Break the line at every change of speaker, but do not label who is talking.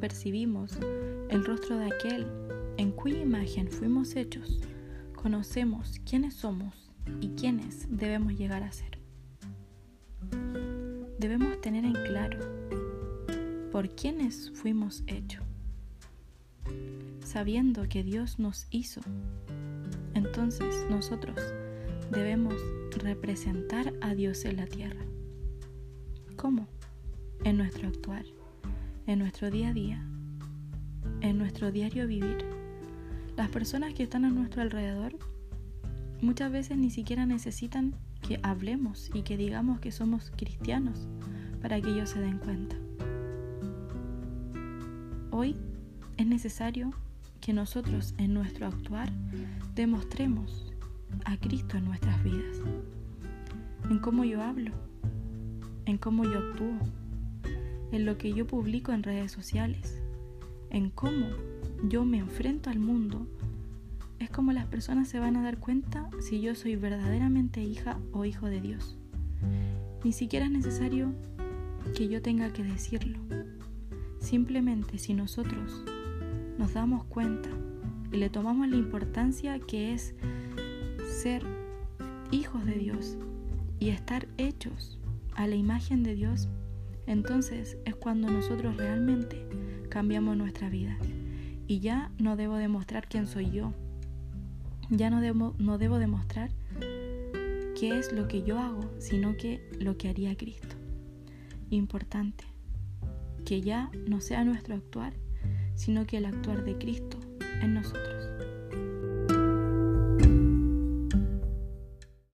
percibimos el rostro de aquel en cuya imagen fuimos hechos, conocemos quiénes somos y quiénes debemos llegar a ser. Debemos tener en claro por quiénes fuimos hechos. Sabiendo que Dios nos hizo, entonces nosotros debemos representar a Dios en la tierra. ¿Cómo? En nuestro actuar, en nuestro día a día, en nuestro diario vivir. Las personas que están a nuestro alrededor muchas veces ni siquiera necesitan que hablemos y que digamos que somos cristianos para que ellos se den cuenta. Hoy es necesario que nosotros en nuestro actuar demostremos a Cristo en nuestras vidas, en cómo yo hablo, en cómo yo actúo, en lo que yo publico en redes sociales, en cómo yo me enfrento al mundo, es como las personas se van a dar cuenta si yo soy verdaderamente hija o hijo de Dios. Ni siquiera es necesario que yo tenga que decirlo. Simplemente si nosotros nos damos cuenta y le tomamos la importancia que es ser hijos de Dios y estar hechos a la imagen de Dios, entonces es cuando nosotros realmente cambiamos nuestra vida. Y ya no debo demostrar quién soy yo. Ya no debo, no debo demostrar qué es lo que yo hago, sino que lo que haría Cristo. Importante, que ya no sea nuestro actuar, sino que el actuar de Cristo en nosotros.